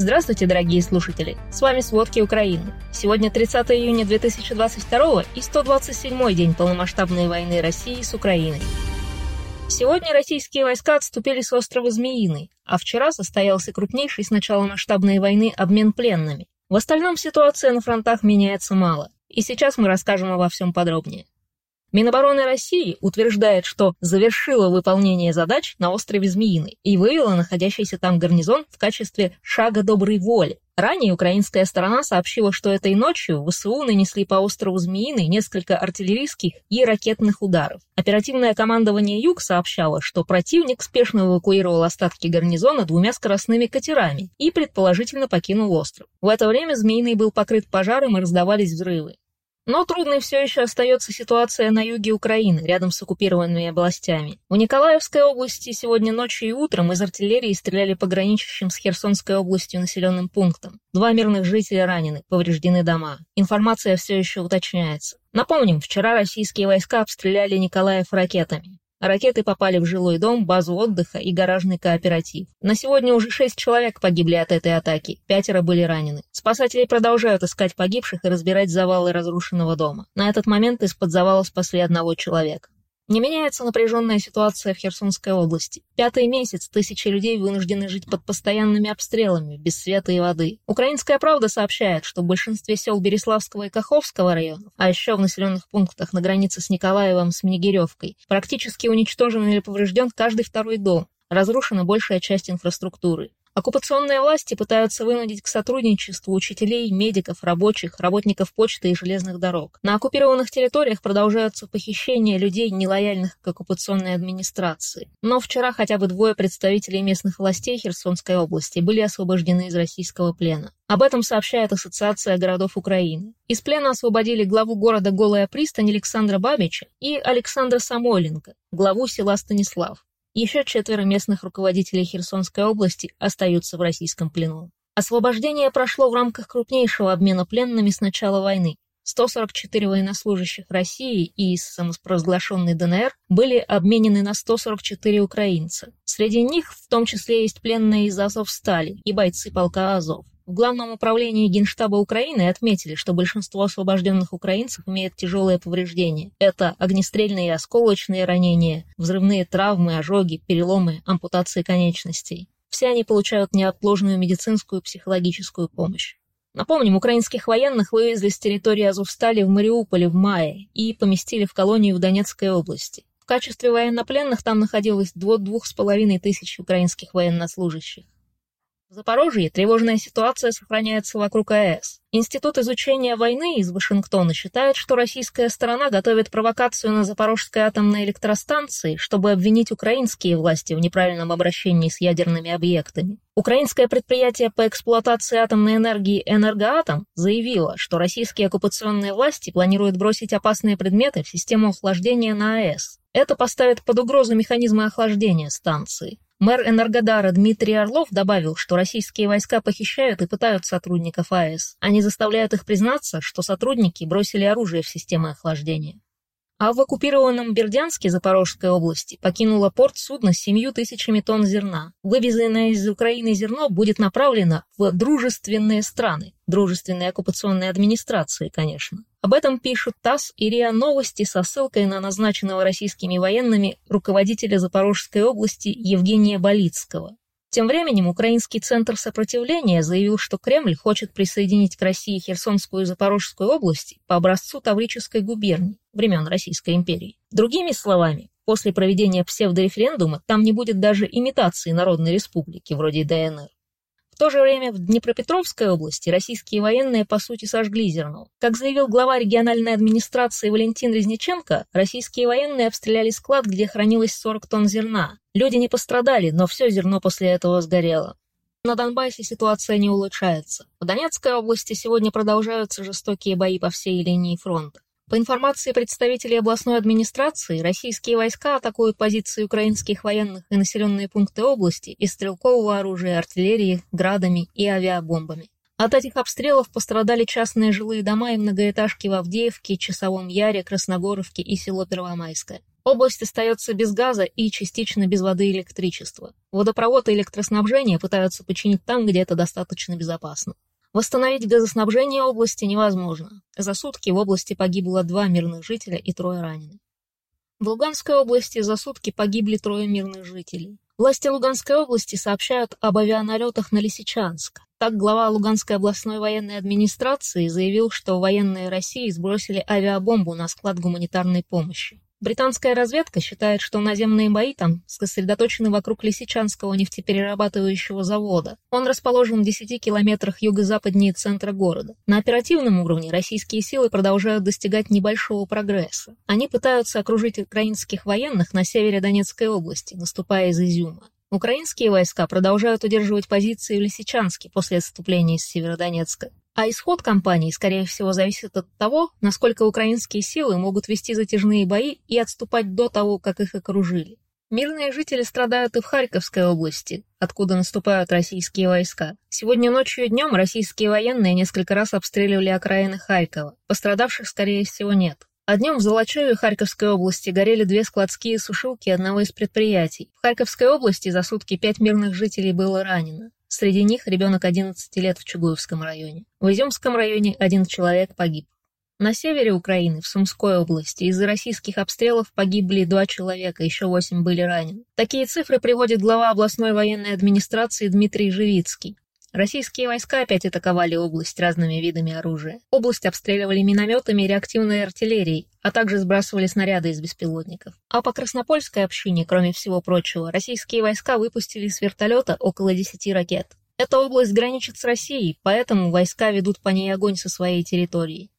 Здравствуйте, дорогие слушатели! С вами «Сводки Украины». Сегодня 30 июня 2022 и 127 день полномасштабной войны России с Украиной. Сегодня российские войска отступили с острова Змеиный, а вчера состоялся крупнейший с начала масштабной войны обмен пленными. В остальном ситуация на фронтах меняется мало, и сейчас мы расскажем обо всем подробнее. Минобороны России утверждает, что завершила выполнение задач на острове Змеиный и вывела находящийся там гарнизон в качестве шага доброй воли. Ранее украинская сторона сообщила, что этой ночью ВСУ нанесли по острову Змеиный несколько артиллерийских и ракетных ударов. Оперативное командование Юг сообщало, что противник спешно эвакуировал остатки гарнизона двумя скоростными катерами и предположительно покинул остров. В это время Змеиный был покрыт пожаром и раздавались взрывы. Но трудной все еще остается ситуация на юге Украины, рядом с оккупированными областями. В Николаевской области сегодня ночью и утром из артиллерии стреляли по граничащим с Херсонской областью населенным пунктам. Два мирных жителя ранены, повреждены дома. Информация все еще уточняется. Напомним, вчера российские войска обстреляли Николаев ракетами. Ракеты попали в жилой дом, базу отдыха и гаражный кооператив. На сегодня уже шесть человек погибли от этой атаки, пятеро были ранены. Спасатели продолжают искать погибших и разбирать завалы разрушенного дома. На этот момент из-под завала спасли одного человека. Не меняется напряженная ситуация в Херсонской области. Пятый месяц тысячи людей вынуждены жить под постоянными обстрелами, без света и воды. Украинская правда сообщает, что в большинстве сел Береславского и Каховского районов, а еще в населенных пунктах на границе с Николаевым с Снегиревкой, практически уничтожен или поврежден каждый второй дом, разрушена большая часть инфраструктуры. Оккупационные власти пытаются вынудить к сотрудничеству учителей, медиков, рабочих, работников почты и железных дорог. На оккупированных территориях продолжаются похищения людей, нелояльных к оккупационной администрации. Но вчера хотя бы двое представителей местных властей Херсонской области были освобождены из российского плена. Об этом сообщает Ассоциация городов Украины. Из плена освободили главу города Голая пристань Александра Бабича и Александра Самойленко, главу села Станислав. Еще четверо местных руководителей Херсонской области остаются в российском плену. Освобождение прошло в рамках крупнейшего обмена пленными с начала войны. 144 военнослужащих России и из самопровозглашенной ДНР были обменены на 144 украинца. Среди них в том числе есть пленные из Азовстали и бойцы полка Азов. В Главном управлении Генштаба Украины отметили, что большинство освобожденных украинцев имеют тяжелые повреждения. Это огнестрельные и осколочные ранения, взрывные травмы, ожоги, переломы, ампутации конечностей. Все они получают неотложную медицинскую и психологическую помощь. Напомним, украинских военных вывезли с территории Азовстали в Мариуполе в мае и поместили в колонию в Донецкой области. В качестве военнопленных там находилось до двух с половиной тысяч украинских военнослужащих. В Запорожье тревожная ситуация сохраняется вокруг АЭС. Институт изучения войны из Вашингтона считает, что российская сторона готовит провокацию на Запорожской атомной электростанции, чтобы обвинить украинские власти в неправильном обращении с ядерными объектами. Украинское предприятие по эксплуатации атомной энергии «Энергоатом» заявило, что российские оккупационные власти планируют бросить опасные предметы в систему охлаждения на АЭС. Это поставит под угрозу механизмы охлаждения станции. Мэр Энергодара Дмитрий Орлов добавил, что российские войска похищают и пытают сотрудников АЭС. Они заставляют их признаться, что сотрудники бросили оружие в системы охлаждения. А в оккупированном Бердянске Запорожской области покинуло порт судно с семью тысячами тонн зерна. Вывезенное из Украины зерно будет направлено в дружественные страны, дружественные оккупационные администрации, конечно. Об этом пишут ТАСС и РИА Новости со ссылкой на назначенного российскими военными руководителя Запорожской области Евгения Болицкого. Тем временем Украинский центр сопротивления заявил, что Кремль хочет присоединить к России Херсонскую и Запорожскую области по образцу Таврической губернии времен Российской империи. Другими словами, после проведения псевдореферендума там не будет даже имитации Народной Республики, вроде ДНР. В то же время в Днепропетровской области российские военные по сути сожгли зерно. Как заявил глава региональной администрации Валентин Резниченко, российские военные обстреляли склад, где хранилось 40 тонн зерна. Люди не пострадали, но все зерно после этого сгорело. На Донбассе ситуация не улучшается. В Донецкой области сегодня продолжаются жестокие бои по всей линии фронта. По информации представителей областной администрации, российские войска атакуют позиции украинских военных и населенные пункты области из стрелкового оружия, артиллерии, градами и авиабомбами. От этих обстрелов пострадали частные жилые дома и многоэтажки в Авдеевке, Часовом Яре, Красногоровке и село Первомайское. Область остается без газа и частично без воды и электричества. Водопровод и электроснабжение пытаются починить там, где это достаточно безопасно. Восстановить газоснабжение области невозможно. За сутки в области погибло два мирных жителя и трое ранены. В Луганской области за сутки погибли трое мирных жителей. Власти Луганской области сообщают об авианалетах на Лисичанск. Так глава Луганской областной военной администрации заявил, что военные России сбросили авиабомбу на склад гуманитарной помощи. Британская разведка считает, что наземные бои там сосредоточены вокруг Лисичанского нефтеперерабатывающего завода. Он расположен в 10 километрах юго-западнее центра города. На оперативном уровне российские силы продолжают достигать небольшого прогресса. Они пытаются окружить украинских военных на севере Донецкой области, наступая из Изюма. Украинские войска продолжают удерживать позиции в Лисичанске после отступления из Северодонецка. А исход кампании, скорее всего, зависит от того, насколько украинские силы могут вести затяжные бои и отступать до того, как их окружили. Мирные жители страдают и в Харьковской области, откуда наступают российские войска. Сегодня ночью и днем российские военные несколько раз обстреливали окраины Харькова. Пострадавших, скорее всего, нет. А днем в Золочеве Харьковской области горели две складские сушилки одного из предприятий. В Харьковской области за сутки пять мирных жителей было ранено. Среди них ребенок 11 лет в Чугуевском районе. В Изюмском районе один человек погиб. На севере Украины, в Сумской области, из-за российских обстрелов погибли два человека, еще восемь были ранены. Такие цифры приводит глава областной военной администрации Дмитрий Живицкий. Российские войска опять атаковали область разными видами оружия. Область обстреливали минометами и реактивной артиллерией, а также сбрасывали снаряды из беспилотников. А по Краснопольской общине, кроме всего прочего, российские войска выпустили с вертолета около 10 ракет. Эта область граничит с Россией, поэтому войска ведут по ней огонь со своей территории.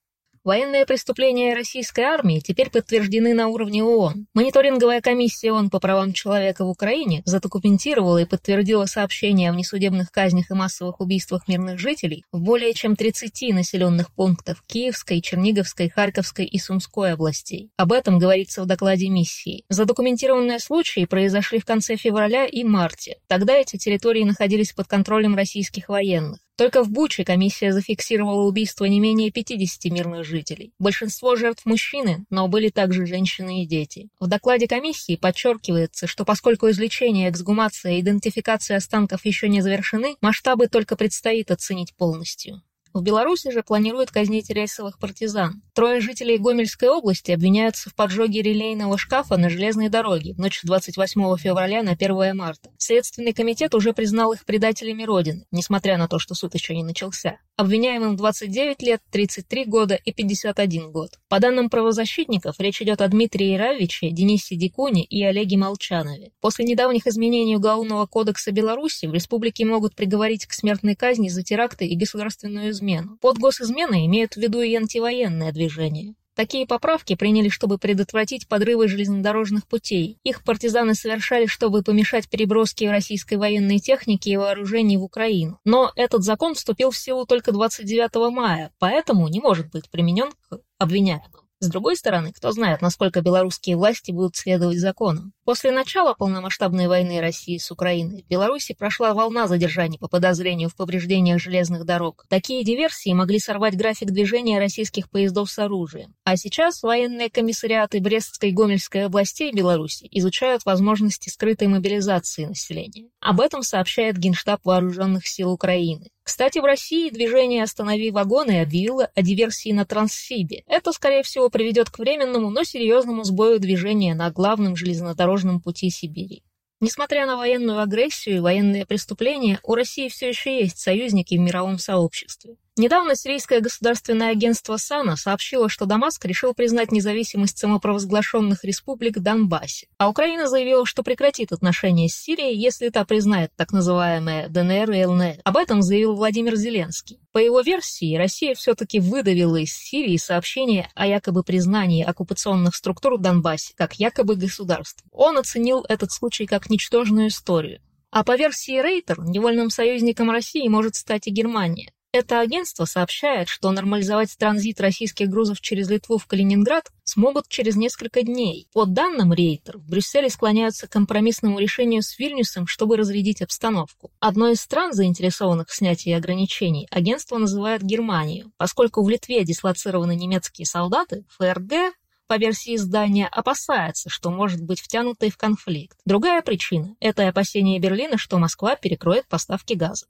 Военные преступления российской армии теперь подтверждены на уровне ООН. Мониторинговая комиссия ООН по правам человека в Украине задокументировала и подтвердила сообщения о внесудебных казнях и массовых убийствах мирных жителей в более чем 30 населенных пунктах Киевской, Черниговской, Харьковской и Сумской областей. Об этом говорится в докладе миссии. Задокументированные случаи произошли в конце февраля и марте. Тогда эти территории находились под контролем российских военных. Только в Буче комиссия зафиксировала убийство не менее 50 мирных жителей. Большинство жертв мужчины, но были также женщины и дети. В докладе комиссии подчеркивается, что поскольку излечение, эксгумация и идентификация останков еще не завершены, масштабы только предстоит оценить полностью. В Беларуси же планируют казнить рейсовых партизан. Трое жителей Гомельской области обвиняются в поджоге релейного шкафа на железной дороге в ночь с 28 февраля на 1 марта. Следственный комитет уже признал их предателями Родины, несмотря на то, что суд еще не начался. Обвиняемым 29 лет, 33 года и 51 год. По данным правозащитников, речь идет о Дмитрии Равиче, Денисе Дикуне и Олеге Молчанове. После недавних изменений Уголовного кодекса Беларуси в республике могут приговорить к смертной казни за теракты и государственную измену. Под госизменой имеют в виду и антивоенное движение. Такие поправки приняли, чтобы предотвратить подрывы железнодорожных путей. Их партизаны совершали, чтобы помешать переброске российской военной техники и вооружений в Украину. Но этот закон вступил в силу только 29 мая, поэтому не может быть применен к обвиняемым. С другой стороны, кто знает, насколько белорусские власти будут следовать законам. После начала полномасштабной войны России с Украиной в Беларуси прошла волна задержаний по подозрению в повреждениях железных дорог. Такие диверсии могли сорвать график движения российских поездов с оружием. А сейчас военные комиссариаты Брестской и Гомельской областей Беларуси изучают возможности скрытой мобилизации населения. Об этом сообщает Генштаб Вооруженных сил Украины. Кстати, в России движение «Останови вагоны» объявило о диверсии на Транссибе. Это, скорее всего, приведет к временному, но серьезному сбою движения на главном железнодорожном пути Сибири. Несмотря на военную агрессию и военные преступления, у России все еще есть союзники в мировом сообществе. Недавно сирийское государственное агентство САНА сообщило, что Дамаск решил признать независимость самопровозглашенных республик в Донбассе, а Украина заявила, что прекратит отношения с Сирией, если та признает так называемые ДНР и ЛНР. Об этом заявил Владимир Зеленский. По его версии, Россия все-таки выдавила из Сирии сообщение о якобы признании оккупационных структур в Донбассе как якобы государств. Он оценил этот случай как ничтожную историю. А по версии Рейтер, невольным союзником России может стать и Германия. Это агентство сообщает, что нормализовать транзит российских грузов через Литву в Калининград смогут через несколько дней. По данным Рейтер, в Брюсселе склоняются к компромиссному решению с Вильнюсом, чтобы разрядить обстановку. Одной из стран, заинтересованных в снятии ограничений, агентство называет Германию. Поскольку в Литве дислоцированы немецкие солдаты, ФРГ по версии издания, опасается, что может быть втянутой в конфликт. Другая причина – это опасение Берлина, что Москва перекроет поставки газа.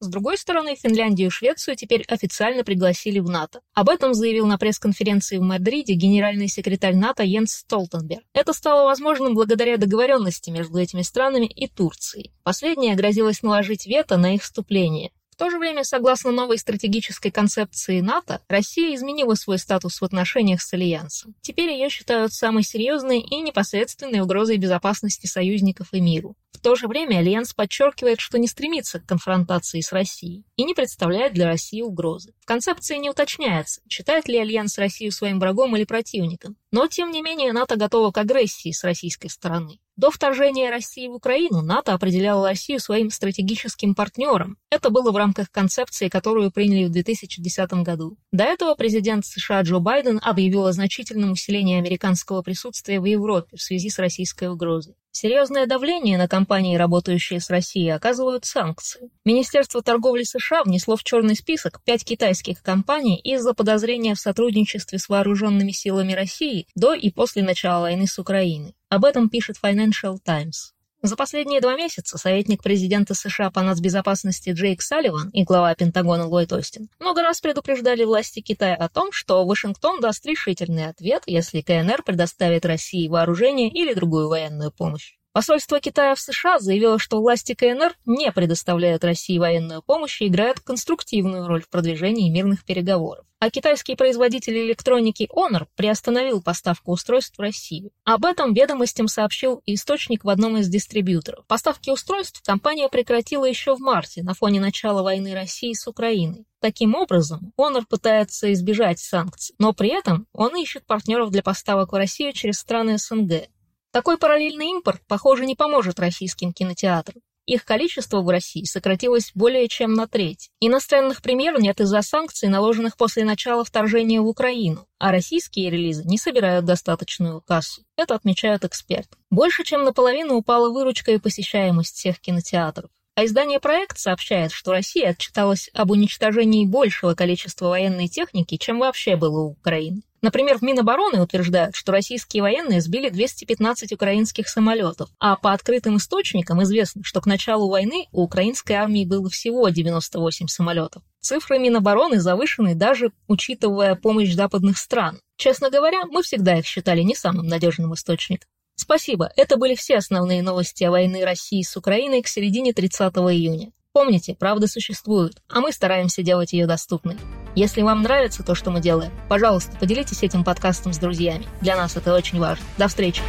С другой стороны, Финляндию и Швецию теперь официально пригласили в НАТО. Об этом заявил на пресс-конференции в Мадриде генеральный секретарь НАТО Йенс Столтенберг. Это стало возможным благодаря договоренности между этими странами и Турцией. Последняя грозилась наложить вето на их вступление. В то же время, согласно новой стратегической концепции НАТО, Россия изменила свой статус в отношениях с Альянсом. Теперь ее считают самой серьезной и непосредственной угрозой безопасности союзников и миру. В то же время Альянс подчеркивает, что не стремится к конфронтации с Россией и не представляет для России угрозы. В концепции не уточняется, считает ли Альянс Россию своим врагом или противником, но тем не менее НАТО готово к агрессии с российской стороны. До вторжения России в Украину НАТО определяло Россию своим стратегическим партнером. Это было в рамках концепции, которую приняли в 2010 году. До этого президент США Джо Байден объявил о значительном усилении американского присутствия в Европе в связи с российской угрозой. Серьезное давление на компании, работающие с Россией, оказывают санкции. Министерство торговли США внесло в черный список пять китайских компаний из-за подозрения в сотрудничестве с вооруженными силами России до и после начала войны с Украиной. Об этом пишет Financial Times. За последние два месяца советник президента США по нацбезопасности Джейк Салливан и глава Пентагона Ллойд Остин много раз предупреждали власти Китая о том, что Вашингтон даст решительный ответ, если КНР предоставит России вооружение или другую военную помощь. Посольство Китая в США заявило, что власти КНР не предоставляют России военную помощь и играют конструктивную роль в продвижении мирных переговоров. А китайский производитель электроники Honor приостановил поставку устройств в Россию. Об этом ведомостям сообщил источник в одном из дистрибьюторов. Поставки устройств компания прекратила еще в марте на фоне начала войны России с Украиной. Таким образом, Honor пытается избежать санкций, но при этом он ищет партнеров для поставок в Россию через страны СНГ. Такой параллельный импорт, похоже, не поможет российским кинотеатрам. Их количество в России сократилось более чем на треть. Иностранных премьер нет из-за санкций, наложенных после начала вторжения в Украину, а российские релизы не собирают достаточную кассу. Это отмечают эксперты. Больше чем наполовину упала выручка и посещаемость всех кинотеатров. А издание «Проект» сообщает, что Россия отчиталась об уничтожении большего количества военной техники, чем вообще было у Украины. Например, в Минобороны утверждают, что российские военные сбили 215 украинских самолетов, а по открытым источникам известно, что к началу войны у украинской армии было всего 98 самолетов. Цифры Минобороны завышены даже учитывая помощь западных стран. Честно говоря, мы всегда их считали не самым надежным источником. Спасибо, это были все основные новости о войне России с Украиной к середине 30 июня. Помните, правда существует, а мы стараемся делать ее доступной. Если вам нравится то, что мы делаем, пожалуйста, поделитесь этим подкастом с друзьями. Для нас это очень важно. До встречи!